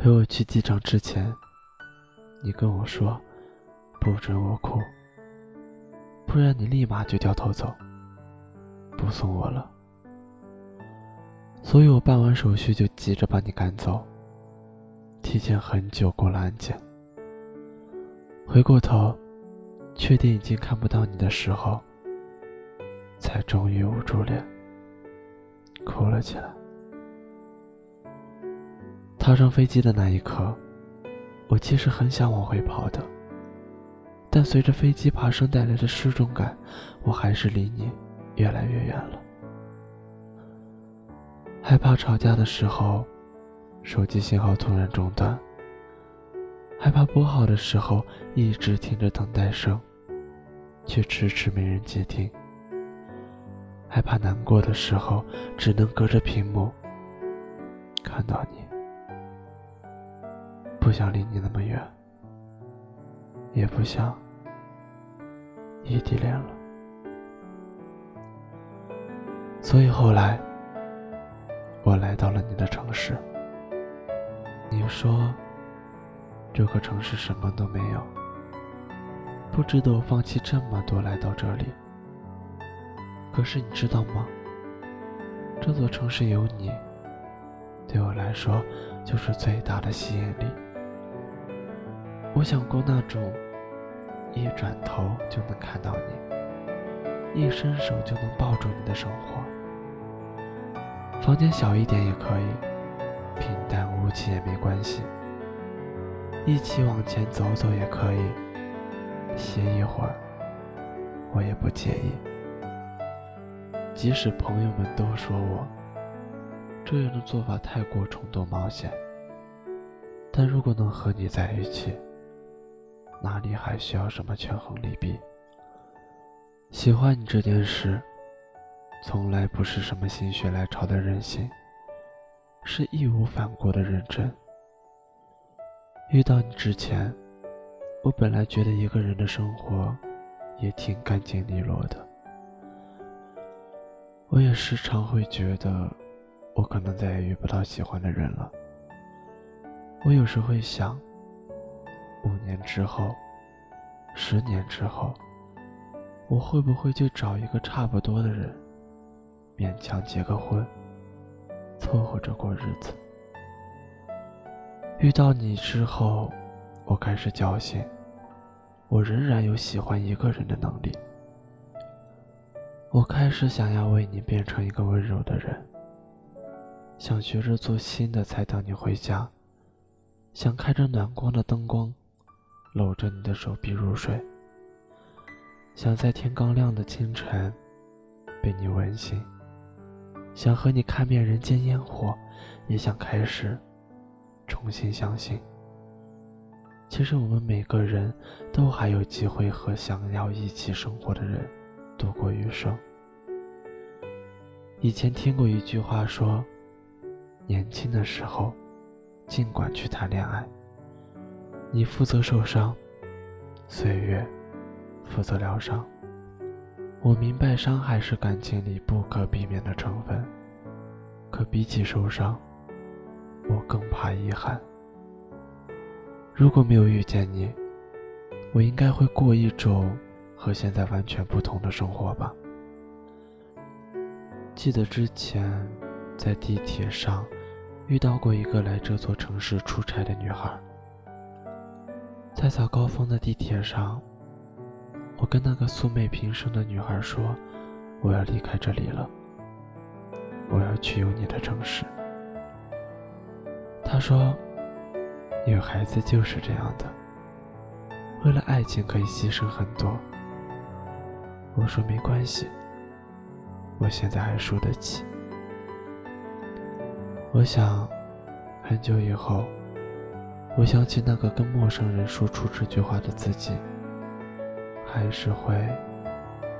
陪我去机场之前，你跟我说不准我哭，不然你立马就掉头走，不送我了。所以我办完手续就急着把你赶走，提前很久过了安检。回过头，确定已经看不到你的时候，才终于捂住脸，哭了起来。踏上飞机的那一刻，我其实很想往回跑的，但随着飞机爬升带来的失重感，我还是离你越来越远了。害怕吵架的时候，手机信号突然中断；害怕拨号的时候一直听着等待声，却迟迟没人接听；害怕难过的时候，只能隔着屏幕看到你。不想离你那么远，也不想异地恋了，所以后来我来到了你的城市。你说这个城市什么都没有，不值得我放弃这么多来到这里。可是你知道吗？这座城市有你，对我来说就是最大的吸引力。我想过那种一转头就能看到你，一伸手就能抱住你的生活。房间小一点也可以，平淡无奇也没关系。一起往前走走也可以，歇一会儿我也不介意。即使朋友们都说我这样的做法太过冲动冒险，但如果能和你在一起。哪里还需要什么权衡利弊？喜欢你这件事，从来不是什么心血来潮的任性，是义无反顾的认真。遇到你之前，我本来觉得一个人的生活也挺干净利落的。我也时常会觉得，我可能再也遇不到喜欢的人了。我有时会想。五年之后，十年之后，我会不会就找一个差不多的人，勉强结个婚，凑合着过日子？遇到你之后，我开始侥幸，我仍然有喜欢一个人的能力。我开始想要为你变成一个温柔的人，想学着做新的菜等你回家，想开着暖光的灯光。搂着你的手臂入睡，想在天刚亮的清晨被你吻醒，想和你看遍人间烟火，也想开始重新相信，其实我们每个人都还有机会和想要一起生活的人度过余生。以前听过一句话说，年轻的时候，尽管去谈恋爱。你负责受伤，岁月负责疗伤。我明白伤害是感情里不可避免的成分，可比起受伤，我更怕遗憾。如果没有遇见你，我应该会过一种和现在完全不同的生活吧。记得之前在地铁上遇到过一个来这座城市出差的女孩。在早高峰的地铁上，我跟那个素昧平生的女孩说：“我要离开这里了，我要去有你的城市。”她说：“女孩子就是这样的，为了爱情可以牺牲很多。”我说：“没关系，我现在还输得起。”我想，很久以后。我想起那个跟陌生人说出这句话的自己，还是会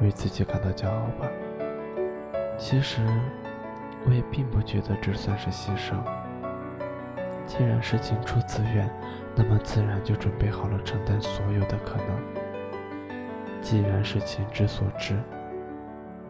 为自己感到骄傲吧。其实，我也并不觉得这算是牺牲。既然是情出自愿，那么自然就准备好了承担所有的可能。既然是情之所至，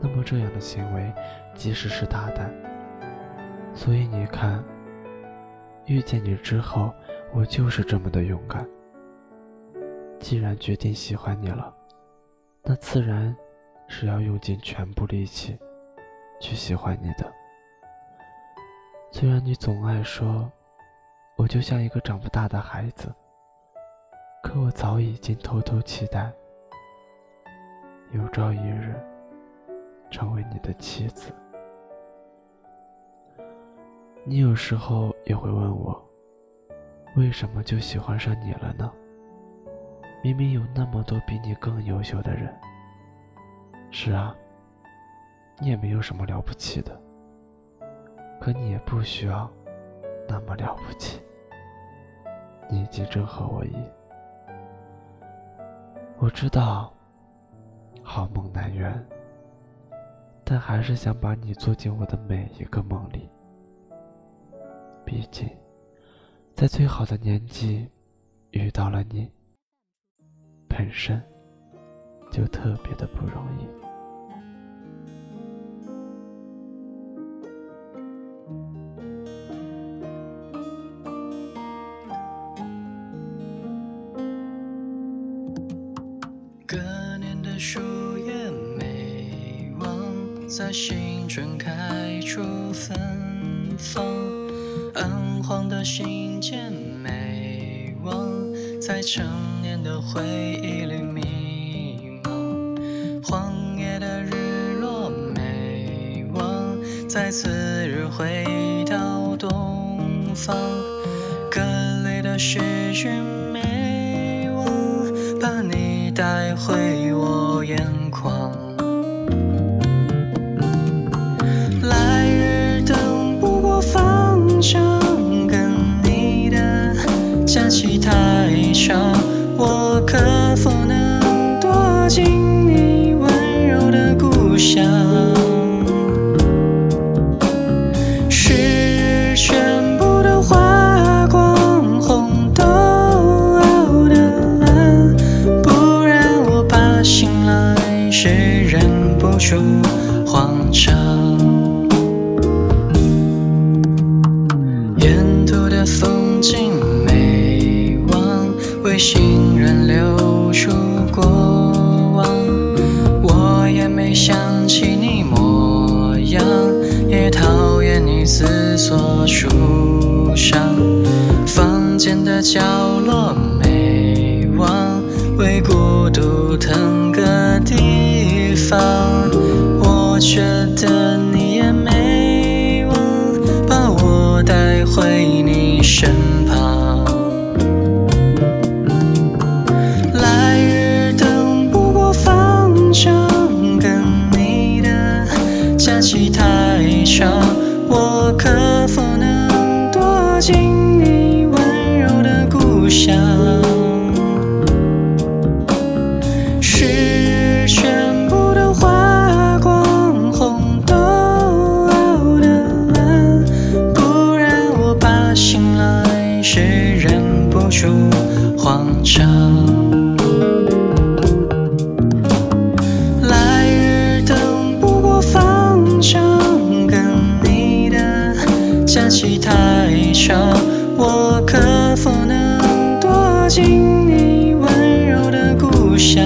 那么这样的行为即使是大胆。所以你看。遇见你之后，我就是这么的勇敢。既然决定喜欢你了，那自然是要用尽全部力气去喜欢你的。虽然你总爱说，我就像一个长不大的孩子，可我早已经偷偷期待，有朝一日成为你的妻子。你有时候也会问我，为什么就喜欢上你了呢？明明有那么多比你更优秀的人。是啊，你也没有什么了不起的，可你也不需要那么了不起。你已经正合我意。我知道，好梦难圆，但还是想把你做进我的每一个梦里。毕竟，在最好的年纪遇到了你，本身就特别的不容易。隔年的树叶没忘，在新春开出芬芳。暗黄的信件没忘，在成年的回忆里迷茫。荒野的日落没忘，在次日回到东方。歌里的诗句没忘，把你带回我眼眶。我可否能躲进你温柔的故乡？是全部都花光，红豆熬的蓝，不然我怕醒来时忍不住慌张。为行人留出过往，我也没想起你模样，也讨厌你思索书上，房间的角落没忘，为孤独腾个地方，我却。期太长，我可否能躲进你温柔的故乡？